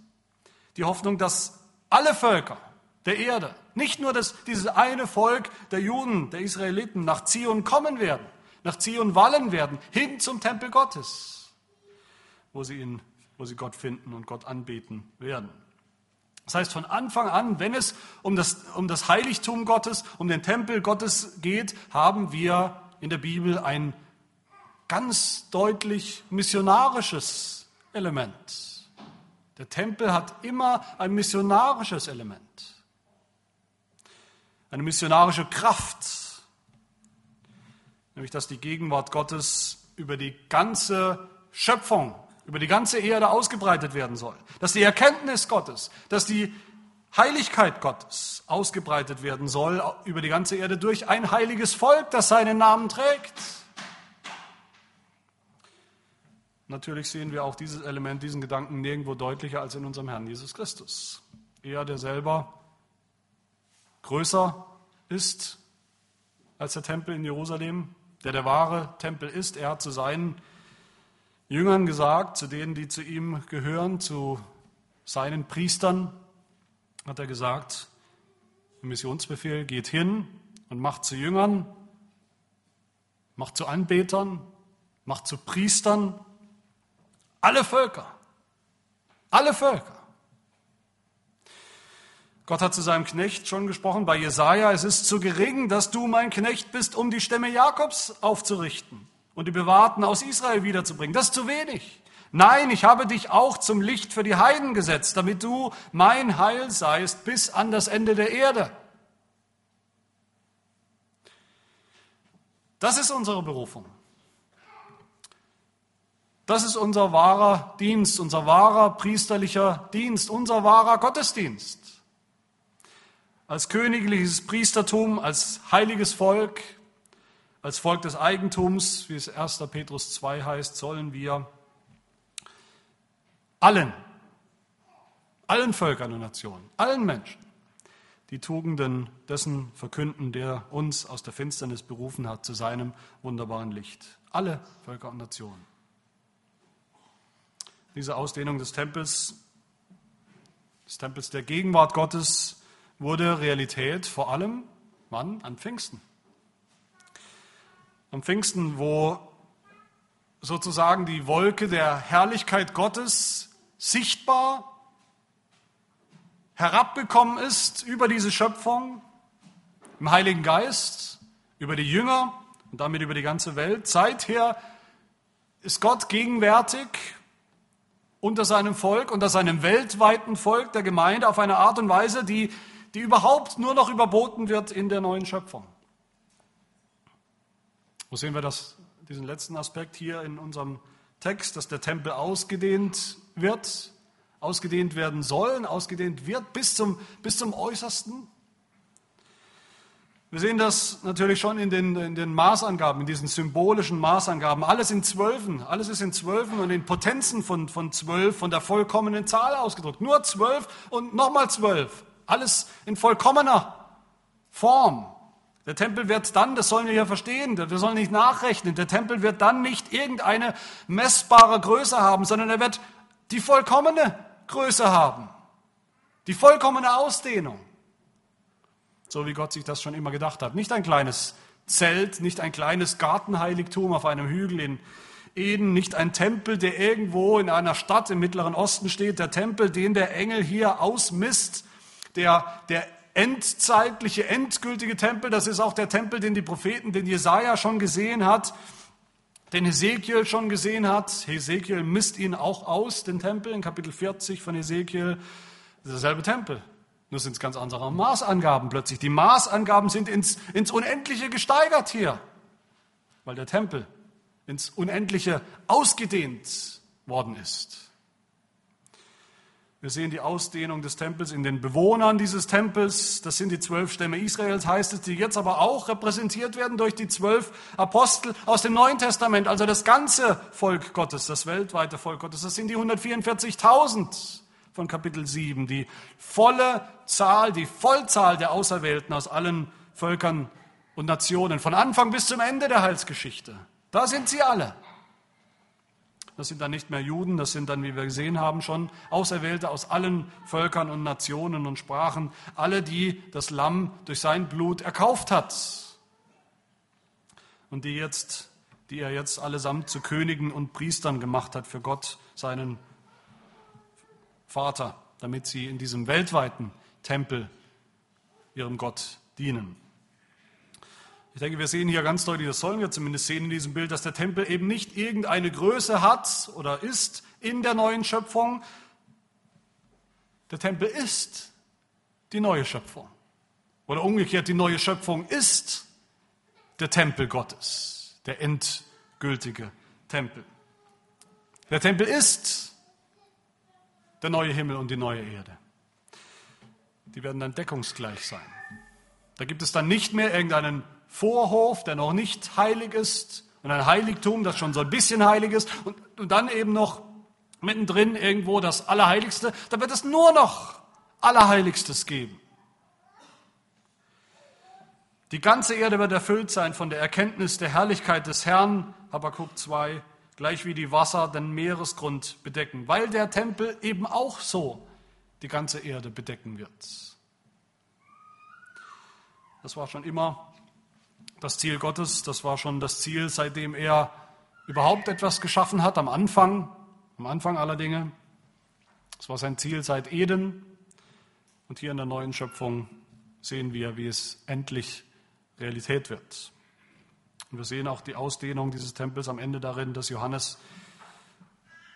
Die Hoffnung, dass alle Völker der Erde, nicht nur das, dieses eine Volk der Juden, der Israeliten nach Zion kommen werden, nach Zion wallen werden, hin zum Tempel Gottes wo sie, ihn, wo sie Gott finden und Gott anbeten werden. Das heißt, von Anfang an, wenn es um das, um das Heiligtum Gottes, um den Tempel Gottes geht, haben wir in der Bibel ein ganz deutlich missionarisches Element. Der Tempel hat immer ein missionarisches Element, eine missionarische Kraft, nämlich dass die Gegenwart Gottes über die ganze Schöpfung über die ganze Erde ausgebreitet werden soll. Dass die Erkenntnis Gottes, dass die Heiligkeit Gottes ausgebreitet werden soll über die ganze Erde durch ein heiliges Volk, das seinen Namen trägt. natürlich sehen wir auch dieses Element, diesen Gedanken nirgendwo deutlicher als in unserem Herrn Jesus Christus. Er, der selber größer ist als der Tempel in Jerusalem, der der wahre Tempel ist. Er hat zu seinen Jüngern gesagt, zu denen, die zu ihm gehören, zu seinen Priestern, hat er gesagt, im Missionsbefehl, geht hin und macht zu Jüngern, macht zu Anbetern, macht zu Priestern alle Völker. Alle Völker. Gott hat zu seinem Knecht schon gesprochen bei Jesaja: Es ist zu gering, dass du mein Knecht bist, um die Stämme Jakobs aufzurichten und die Bewahrten aus Israel wiederzubringen. Das ist zu wenig. Nein, ich habe dich auch zum Licht für die Heiden gesetzt, damit du mein Heil seist bis an das Ende der Erde. Das ist unsere Berufung. Das ist unser wahrer Dienst, unser wahrer priesterlicher Dienst, unser wahrer Gottesdienst. Als königliches Priestertum, als heiliges Volk, als Volk des Eigentums, wie es 1. Petrus 2 heißt, sollen wir allen, allen Völkern und Nationen, allen Menschen die Tugenden dessen verkünden, der uns aus der Finsternis berufen hat zu seinem wunderbaren Licht. Alle Völker und Nationen. Diese Ausdehnung des Tempels, des Tempels der Gegenwart Gottes, wurde Realität vor allem, wann? An Pfingsten. Am Pfingsten, wo sozusagen die Wolke der Herrlichkeit Gottes sichtbar herabgekommen ist über diese Schöpfung, im Heiligen Geist, über die Jünger und damit über die ganze Welt. Seither ist Gott gegenwärtig unter seinem Volk, unter seinem weltweiten Volk der Gemeinde auf eine Art und Weise, die, die überhaupt nur noch überboten wird in der neuen Schöpfung. Wo sehen wir das, diesen letzten Aspekt hier in unserem Text, dass der Tempel ausgedehnt wird, ausgedehnt werden soll, ausgedehnt wird bis zum, bis zum Äußersten? Wir sehen das natürlich schon in den, in den Maßangaben, in diesen symbolischen Maßangaben. Alles in Zwölfen, alles ist in Zwölfen und in Potenzen von, von zwölf, von der vollkommenen Zahl ausgedrückt. Nur zwölf und nochmal zwölf. Alles in vollkommener Form. Der Tempel wird dann, das sollen wir ja verstehen, wir sollen nicht nachrechnen, der Tempel wird dann nicht irgendeine messbare Größe haben, sondern er wird die vollkommene Größe haben. Die vollkommene Ausdehnung so wie Gott sich das schon immer gedacht hat. Nicht ein kleines Zelt, nicht ein kleines Gartenheiligtum auf einem Hügel in Eden, nicht ein Tempel, der irgendwo in einer Stadt im Mittleren Osten steht, der Tempel, den der Engel hier ausmisst, der, der endzeitliche, endgültige Tempel, das ist auch der Tempel, den die Propheten, den Jesaja schon gesehen hat, den Hesekiel schon gesehen hat. Hesekiel misst ihn auch aus, den Tempel, in Kapitel 40 von Hesekiel, derselbe Tempel. Nur sind es ganz andere Maßangaben plötzlich. Die Maßangaben sind ins, ins Unendliche gesteigert hier, weil der Tempel ins Unendliche ausgedehnt worden ist. Wir sehen die Ausdehnung des Tempels in den Bewohnern dieses Tempels. Das sind die zwölf Stämme Israels, heißt es, die jetzt aber auch repräsentiert werden durch die zwölf Apostel aus dem Neuen Testament, also das ganze Volk Gottes, das weltweite Volk Gottes. Das sind die 144.000 von Kapitel 7, die volle Zahl, die Vollzahl der Auserwählten aus allen Völkern und Nationen, von Anfang bis zum Ende der Heilsgeschichte. Da sind sie alle. Das sind dann nicht mehr Juden, das sind dann, wie wir gesehen haben, schon Auserwählte aus allen Völkern und Nationen und Sprachen, alle, die das Lamm durch sein Blut erkauft hat und die jetzt, die er jetzt allesamt zu Königen und Priestern gemacht hat für Gott, seinen Vater, damit sie in diesem weltweiten Tempel ihrem Gott dienen. Ich denke, wir sehen hier ganz deutlich, das sollen wir zumindest sehen in diesem Bild, dass der Tempel eben nicht irgendeine Größe hat oder ist in der neuen Schöpfung. Der Tempel ist die neue Schöpfung. Oder umgekehrt, die neue Schöpfung ist der Tempel Gottes, der endgültige Tempel. Der Tempel ist der neue Himmel und die neue Erde. Die werden dann deckungsgleich sein. Da gibt es dann nicht mehr irgendeinen Vorhof, der noch nicht heilig ist und ein Heiligtum, das schon so ein bisschen heilig ist und, und dann eben noch mittendrin irgendwo das Allerheiligste, da wird es nur noch Allerheiligstes geben. Die ganze Erde wird erfüllt sein von der Erkenntnis der Herrlichkeit des Herrn, Habakkuk 2, gleich wie die Wasser den Meeresgrund bedecken, weil der Tempel eben auch so die ganze Erde bedecken wird. Das war schon immer das Ziel Gottes, das war schon das Ziel, seitdem er überhaupt etwas geschaffen hat, am Anfang, am Anfang aller Dinge. Das war sein Ziel seit Eden. Und hier in der neuen Schöpfung sehen wir, wie es endlich Realität wird. Und wir sehen auch die Ausdehnung dieses Tempels am Ende darin, dass Johannes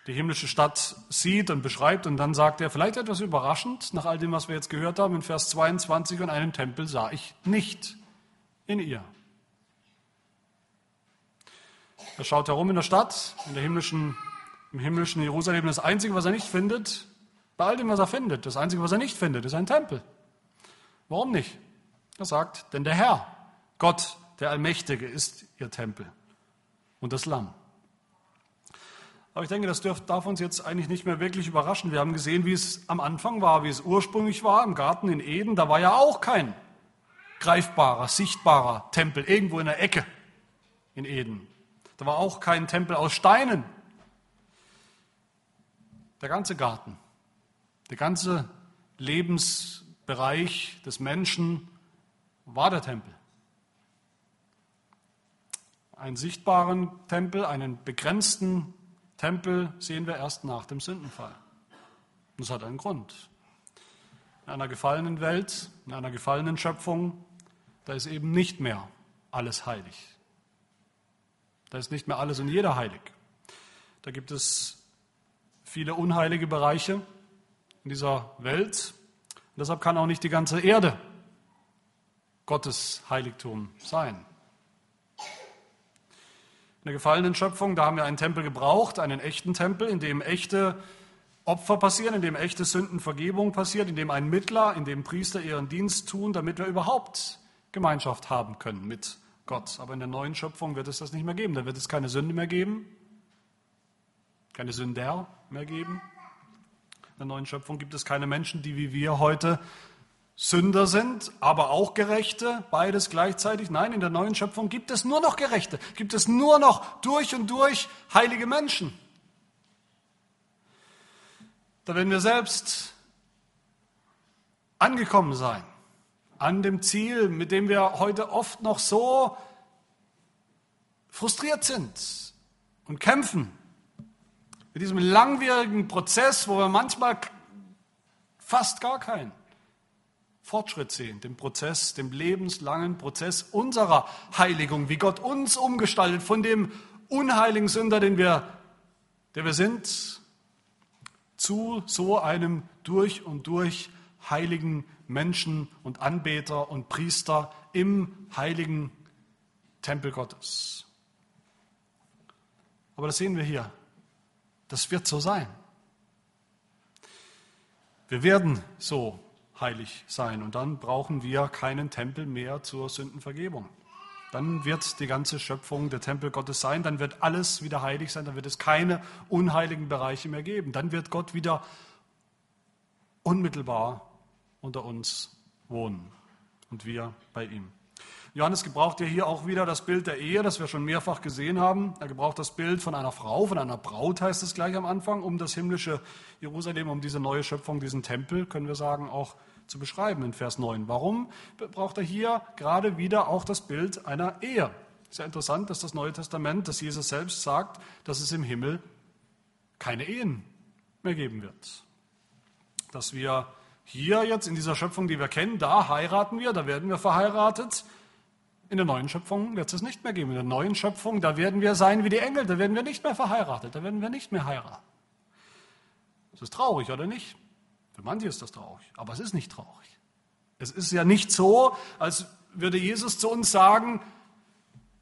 die himmlische Stadt sieht und beschreibt und dann sagt er, vielleicht etwas überraschend, nach all dem, was wir jetzt gehört haben, in Vers 22, und einen Tempel sah ich nicht in ihr. Er schaut herum in der Stadt, in der himmlischen, im himmlischen Jerusalem. Das Einzige, was er nicht findet, bei all dem, was er findet, das Einzige, was er nicht findet, ist ein Tempel. Warum nicht? Er sagt, denn der Herr, Gott, der Allmächtige, ist ihr Tempel und das Lamm. Aber ich denke, das dürf, darf uns jetzt eigentlich nicht mehr wirklich überraschen. Wir haben gesehen, wie es am Anfang war, wie es ursprünglich war im Garten in Eden. Da war ja auch kein greifbarer, sichtbarer Tempel irgendwo in der Ecke in Eden. Da war auch kein Tempel aus Steinen. Der ganze Garten, der ganze Lebensbereich des Menschen war der Tempel. Einen sichtbaren Tempel, einen begrenzten Tempel sehen wir erst nach dem Sündenfall. Das hat einen Grund. In einer gefallenen Welt, in einer gefallenen Schöpfung, da ist eben nicht mehr alles heilig. Da ist nicht mehr alles und jeder heilig. Da gibt es viele unheilige Bereiche in dieser Welt. Und deshalb kann auch nicht die ganze Erde Gottes Heiligtum sein. In der gefallenen Schöpfung, da haben wir einen Tempel gebraucht, einen echten Tempel, in dem echte Opfer passieren, in dem echte Sündenvergebung passiert, in dem ein Mittler, in dem Priester ihren Dienst tun, damit wir überhaupt Gemeinschaft haben können mit Gott. Aber in der neuen Schöpfung wird es das nicht mehr geben. Da wird es keine Sünde mehr geben, keine Sünder mehr geben. In der neuen Schöpfung gibt es keine Menschen, die wie wir heute Sünder sind, aber auch Gerechte, beides gleichzeitig. Nein, in der neuen Schöpfung gibt es nur noch Gerechte, gibt es nur noch durch und durch heilige Menschen. Da werden wir selbst angekommen sein an dem Ziel, mit dem wir heute oft noch so frustriert sind und kämpfen. Mit diesem langwierigen Prozess, wo wir manchmal fast gar keinen Fortschritt sehen, dem Prozess, dem lebenslangen Prozess unserer Heiligung, wie Gott uns umgestaltet von dem unheiligen Sünder, den wir, der wir sind, zu so einem durch und durch heiligen Menschen und Anbeter und Priester im heiligen Tempel Gottes. Aber das sehen wir hier. Das wird so sein. Wir werden so heilig sein. Und dann brauchen wir keinen Tempel mehr zur Sündenvergebung. Dann wird die ganze Schöpfung der Tempel Gottes sein, dann wird alles wieder heilig sein, dann wird es keine unheiligen Bereiche mehr geben. Dann wird Gott wieder unmittelbar unter uns wohnen und wir bei ihm. Johannes gebraucht ja hier auch wieder das Bild der Ehe, das wir schon mehrfach gesehen haben. Er gebraucht das Bild von einer Frau, von einer Braut heißt es gleich am Anfang, um das himmlische Jerusalem, um diese neue Schöpfung, diesen Tempel, können wir sagen, auch zu beschreiben in Vers 9. Warum braucht er hier gerade wieder auch das Bild einer Ehe? Sehr interessant, dass das Neue Testament, dass Jesus selbst sagt, dass es im Himmel keine Ehen mehr geben wird. Dass wir hier jetzt in dieser Schöpfung, die wir kennen, da heiraten wir, da werden wir verheiratet. In der neuen Schöpfung wird es nicht mehr geben. In der neuen Schöpfung, da werden wir sein wie die Engel, da werden wir nicht mehr verheiratet, da werden wir nicht mehr heiraten. Das ist traurig, oder nicht? Für manche ist das traurig, aber es ist nicht traurig. Es ist ja nicht so, als würde Jesus zu uns sagen,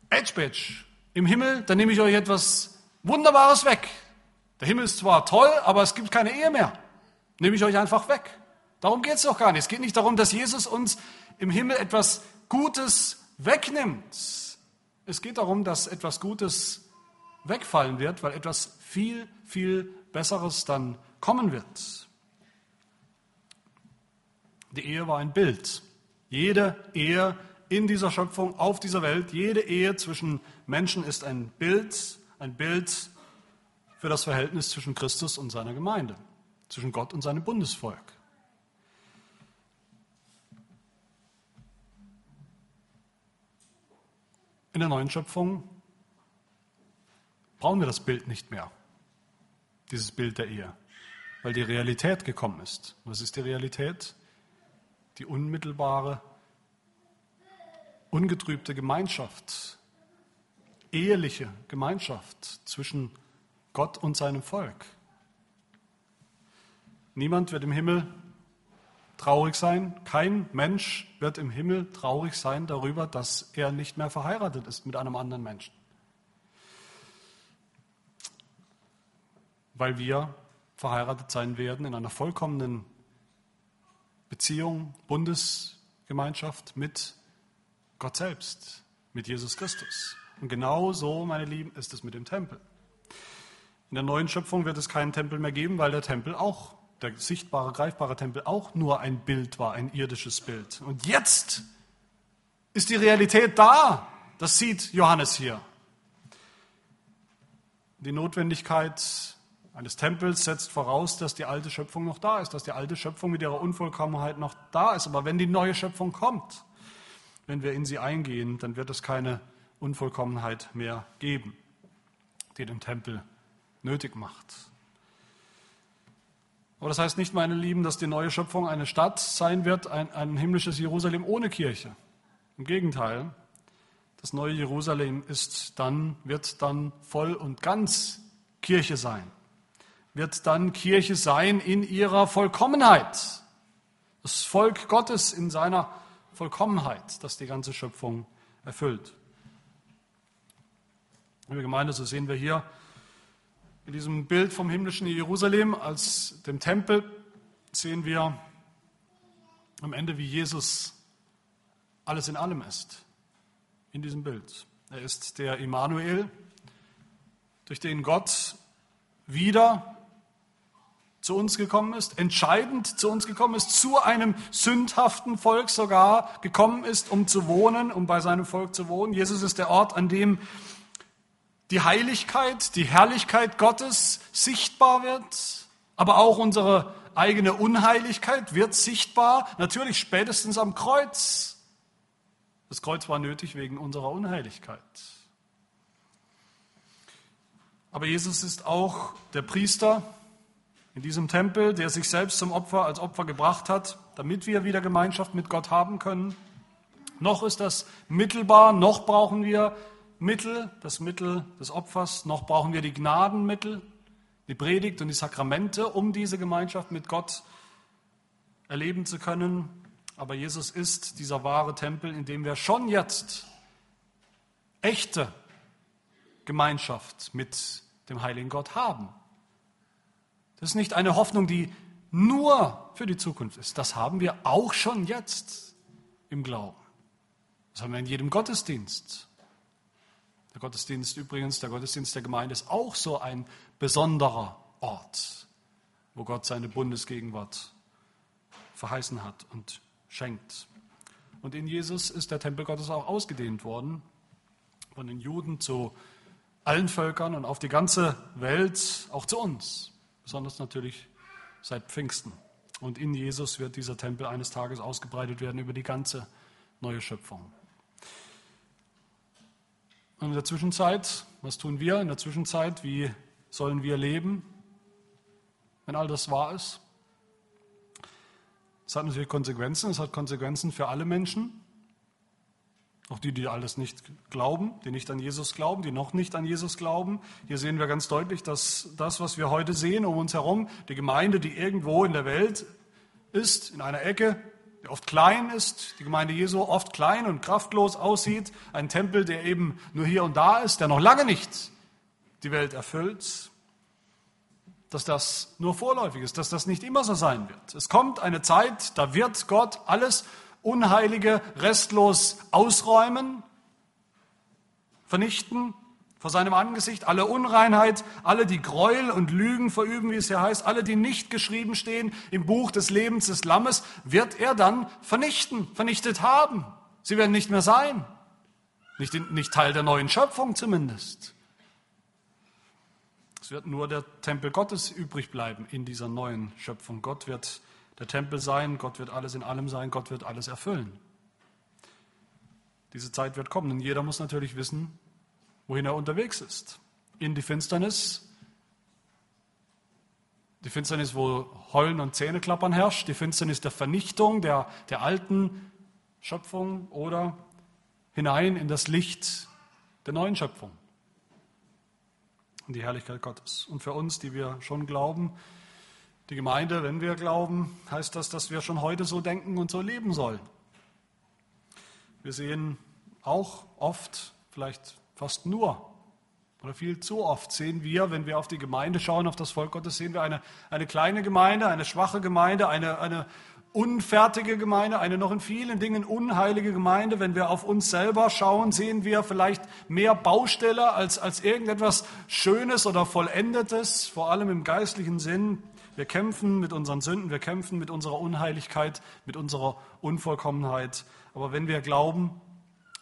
Edgebitch, im Himmel, da nehme ich euch etwas Wunderbares weg. Der Himmel ist zwar toll, aber es gibt keine Ehe mehr. Nehme ich euch einfach weg. Darum geht es doch gar nicht. Es geht nicht darum, dass Jesus uns im Himmel etwas Gutes wegnimmt. Es geht darum, dass etwas Gutes wegfallen wird, weil etwas viel, viel Besseres dann kommen wird. Die Ehe war ein Bild. Jede Ehe in dieser Schöpfung, auf dieser Welt, jede Ehe zwischen Menschen ist ein Bild, ein Bild für das Verhältnis zwischen Christus und seiner Gemeinde, zwischen Gott und seinem Bundesvolk. In der neuen Schöpfung brauchen wir das Bild nicht mehr, dieses Bild der Ehe, weil die Realität gekommen ist. Was ist die Realität? Die unmittelbare, ungetrübte Gemeinschaft, eheliche Gemeinschaft zwischen Gott und seinem Volk. Niemand wird im Himmel traurig sein, kein Mensch wird im Himmel traurig sein darüber, dass er nicht mehr verheiratet ist mit einem anderen Menschen. Weil wir verheiratet sein werden in einer vollkommenen Beziehung, Bundesgemeinschaft mit Gott selbst, mit Jesus Christus. Und genau so, meine Lieben, ist es mit dem Tempel. In der neuen Schöpfung wird es keinen Tempel mehr geben, weil der Tempel auch, der sichtbare, greifbare Tempel auch nur ein Bild war, ein irdisches Bild. Und jetzt ist die Realität da. Das sieht Johannes hier. Die Notwendigkeit eines Tempels setzt voraus, dass die alte Schöpfung noch da ist, dass die alte Schöpfung mit ihrer Unvollkommenheit noch da ist. Aber wenn die neue Schöpfung kommt, wenn wir in sie eingehen, dann wird es keine Unvollkommenheit mehr geben, die den Tempel nötig macht. Aber das heißt nicht, meine Lieben, dass die neue Schöpfung eine Stadt sein wird, ein, ein himmlisches Jerusalem ohne Kirche. Im Gegenteil, das neue Jerusalem ist dann, wird dann voll und ganz Kirche sein, wird dann Kirche sein in ihrer Vollkommenheit. Das Volk Gottes in seiner Vollkommenheit, das die ganze Schöpfung erfüllt. Liebe Gemeinde, so sehen wir hier in diesem Bild vom himmlischen Jerusalem als dem Tempel sehen wir am Ende, wie Jesus alles in allem ist. In diesem Bild. Er ist der Immanuel, durch den Gott wieder zu uns gekommen ist, entscheidend zu uns gekommen ist, zu einem sündhaften Volk sogar gekommen ist, um zu wohnen, um bei seinem Volk zu wohnen. Jesus ist der Ort, an dem die Heiligkeit, die Herrlichkeit Gottes sichtbar wird, aber auch unsere eigene Unheiligkeit wird sichtbar, natürlich spätestens am Kreuz. Das Kreuz war nötig wegen unserer Unheiligkeit. Aber Jesus ist auch der Priester in diesem Tempel, der sich selbst zum Opfer als Opfer gebracht hat, damit wir wieder Gemeinschaft mit Gott haben können. Noch ist das mittelbar, noch brauchen wir Mittel, das Mittel des Opfers, noch brauchen wir die Gnadenmittel, die Predigt und die Sakramente, um diese Gemeinschaft mit Gott erleben zu können. Aber Jesus ist dieser wahre Tempel, in dem wir schon jetzt echte Gemeinschaft mit dem heiligen Gott haben. Das ist nicht eine Hoffnung, die nur für die Zukunft ist. Das haben wir auch schon jetzt im Glauben. Das haben wir in jedem Gottesdienst. Der Gottesdienst übrigens, der Gottesdienst der Gemeinde ist auch so ein besonderer Ort, wo Gott seine Bundesgegenwart verheißen hat und schenkt. Und in Jesus ist der Tempel Gottes auch ausgedehnt worden, von den Juden zu allen Völkern und auf die ganze Welt, auch zu uns, besonders natürlich seit Pfingsten. Und in Jesus wird dieser Tempel eines Tages ausgebreitet werden über die ganze neue Schöpfung. Und in der Zwischenzeit, was tun wir in der Zwischenzeit? Wie sollen wir leben, wenn all das wahr ist? Es hat natürlich Konsequenzen. Es hat Konsequenzen für alle Menschen. Auch die, die alles nicht glauben, die nicht an Jesus glauben, die noch nicht an Jesus glauben. Hier sehen wir ganz deutlich, dass das, was wir heute sehen um uns herum, die Gemeinde, die irgendwo in der Welt ist, in einer Ecke, der oft klein ist, die Gemeinde Jesu oft klein und kraftlos aussieht, ein Tempel, der eben nur hier und da ist, der noch lange nicht die Welt erfüllt, dass das nur vorläufig ist, dass das nicht immer so sein wird. Es kommt eine Zeit, da wird Gott alles Unheilige restlos ausräumen, vernichten vor seinem Angesicht, alle Unreinheit, alle, die Gräuel und Lügen verüben, wie es hier heißt, alle, die nicht geschrieben stehen im Buch des Lebens des Lammes, wird er dann vernichten, vernichtet haben. Sie werden nicht mehr sein. Nicht, nicht Teil der neuen Schöpfung zumindest. Es wird nur der Tempel Gottes übrig bleiben in dieser neuen Schöpfung. Gott wird der Tempel sein, Gott wird alles in allem sein, Gott wird alles erfüllen. Diese Zeit wird kommen und jeder muss natürlich wissen, wohin er unterwegs ist. In die Finsternis, die Finsternis, wo Heulen und Zähneklappern herrscht, die Finsternis der Vernichtung der, der alten Schöpfung oder hinein in das Licht der neuen Schöpfung, in die Herrlichkeit Gottes. Und für uns, die wir schon glauben, die Gemeinde, wenn wir glauben, heißt das, dass wir schon heute so denken und so leben sollen. Wir sehen auch oft, vielleicht fast nur oder viel zu oft sehen wir, wenn wir auf die Gemeinde schauen, auf das Volk Gottes, sehen wir eine, eine kleine Gemeinde, eine schwache Gemeinde, eine, eine unfertige Gemeinde, eine noch in vielen Dingen unheilige Gemeinde. Wenn wir auf uns selber schauen, sehen wir vielleicht mehr Baustelle als, als irgendetwas Schönes oder Vollendetes, vor allem im geistlichen Sinn. Wir kämpfen mit unseren Sünden, wir kämpfen mit unserer Unheiligkeit, mit unserer Unvollkommenheit. Aber wenn wir glauben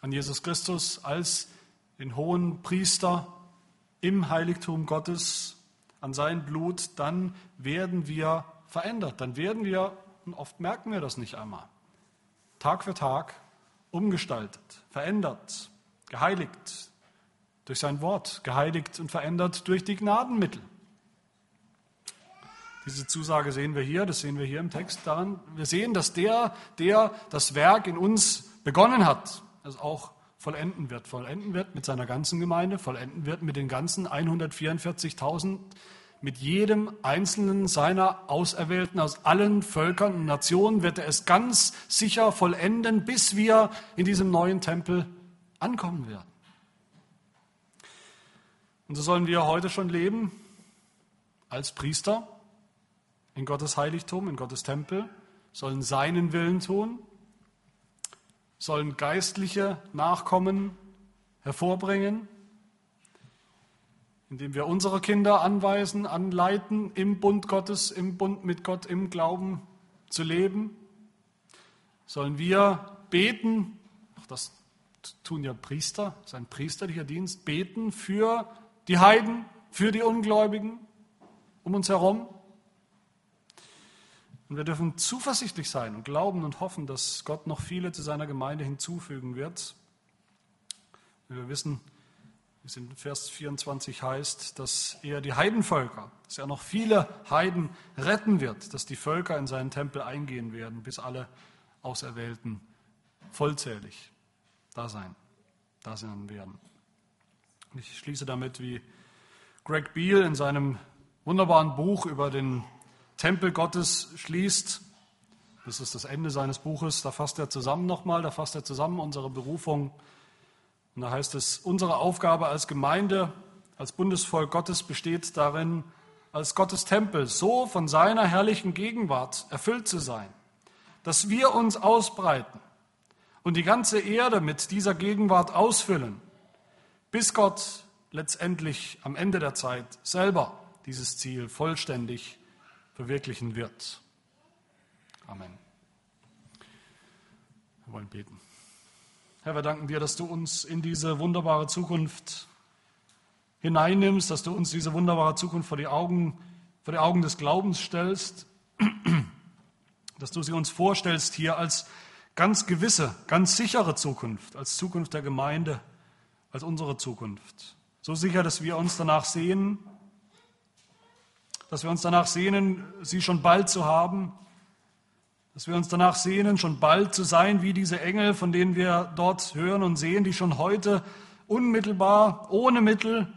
an Jesus Christus als den hohen Priester im Heiligtum Gottes, an sein Blut, dann werden wir verändert. Dann werden wir, und oft merken wir das nicht einmal, Tag für Tag umgestaltet, verändert, geheiligt durch sein Wort, geheiligt und verändert durch die Gnadenmittel. Diese Zusage sehen wir hier, das sehen wir hier im Text daran. Wir sehen, dass der, der das Werk in uns begonnen hat, es auch vollenden wird. Vollenden wird mit seiner ganzen Gemeinde, vollenden wird mit den ganzen 144.000, mit jedem einzelnen seiner Auserwählten aus allen Völkern und Nationen wird er es ganz sicher vollenden, bis wir in diesem neuen Tempel ankommen werden. Und so sollen wir heute schon leben als Priester in Gottes Heiligtum, in Gottes Tempel, sollen seinen Willen tun, sollen geistliche Nachkommen hervorbringen, indem wir unsere Kinder anweisen, anleiten, im Bund Gottes, im Bund mit Gott, im Glauben zu leben. Sollen wir beten, auch das tun ja Priester, das ist ein priesterlicher Dienst, beten für die Heiden, für die Ungläubigen um uns herum. Und wir dürfen zuversichtlich sein und glauben und hoffen, dass Gott noch viele zu seiner Gemeinde hinzufügen wird. Wir wissen, wie es in Vers 24 heißt, dass er die Heidenvölker, dass er noch viele Heiden retten wird, dass die Völker in seinen Tempel eingehen werden, bis alle Auserwählten vollzählig da sein, da sein werden. Ich schließe damit, wie Greg Beale in seinem wunderbaren Buch über den Tempel Gottes schließt. Das ist das Ende seines Buches. Da fasst er zusammen nochmal, da fasst er zusammen unsere Berufung. Und da heißt es, unsere Aufgabe als Gemeinde, als Bundesvolk Gottes besteht darin, als Gottes Tempel so von seiner herrlichen Gegenwart erfüllt zu sein, dass wir uns ausbreiten und die ganze Erde mit dieser Gegenwart ausfüllen, bis Gott letztendlich am Ende der Zeit selber dieses Ziel vollständig verwirklichen wird. Amen. Wir wollen beten. Herr, wir danken dir, dass du uns in diese wunderbare Zukunft hineinnimmst, dass du uns diese wunderbare Zukunft vor die Augen, vor die Augen des Glaubens stellst, dass du sie uns vorstellst hier als ganz gewisse, ganz sichere Zukunft, als Zukunft der Gemeinde, als unsere Zukunft. So sicher, dass wir uns danach sehen, dass wir uns danach sehnen, sie schon bald zu haben, dass wir uns danach sehnen, schon bald zu sein wie diese Engel, von denen wir dort hören und sehen, die schon heute unmittelbar, ohne Mittel,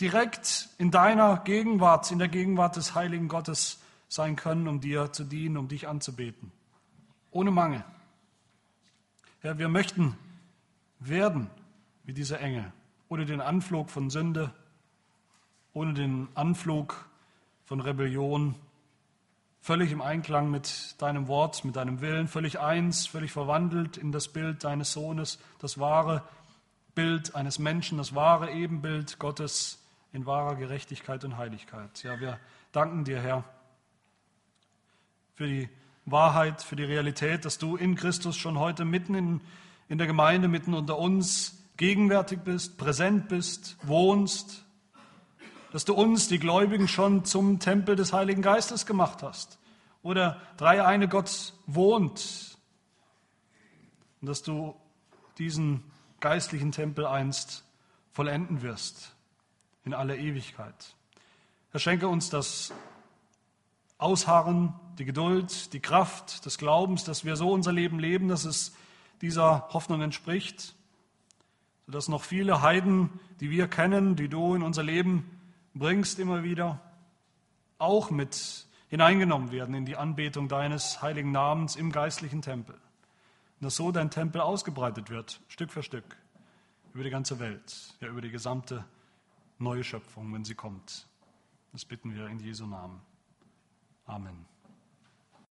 direkt in deiner Gegenwart, in der Gegenwart des heiligen Gottes sein können, um dir zu dienen, um dich anzubeten. Ohne Mangel. Herr, wir möchten werden wie diese Engel, ohne den Anflug von Sünde, ohne den Anflug von Rebellion, völlig im Einklang mit deinem Wort, mit deinem Willen, völlig eins, völlig verwandelt in das Bild deines Sohnes, das wahre, Bild eines Menschen, das wahre Ebenbild Gottes in wahrer Gerechtigkeit und Heiligkeit. Ja, wir danken dir, Herr, für die Wahrheit, für die Realität, dass du in Christus schon heute mitten in, in der Gemeinde, mitten unter uns gegenwärtig bist, präsent bist, wohnst, dass du uns, die Gläubigen, schon zum Tempel des Heiligen Geistes gemacht hast, wo der dreieine Gott wohnt und dass du diesen geistlichen Tempel einst vollenden wirst in aller Ewigkeit. Herr, schenke uns das Ausharren, die Geduld, die Kraft des Glaubens, dass wir so unser Leben leben, dass es dieser Hoffnung entspricht, sodass noch viele Heiden, die wir kennen, die du in unser Leben bringst immer wieder, auch mit hineingenommen werden in die Anbetung deines heiligen Namens im geistlichen Tempel. Und dass so dein Tempel ausgebreitet wird, Stück für Stück, über die ganze Welt, ja über die gesamte neue Schöpfung, wenn sie kommt. Das bitten wir in Jesu Namen. Amen.